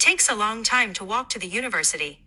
It takes a long time to walk to the university.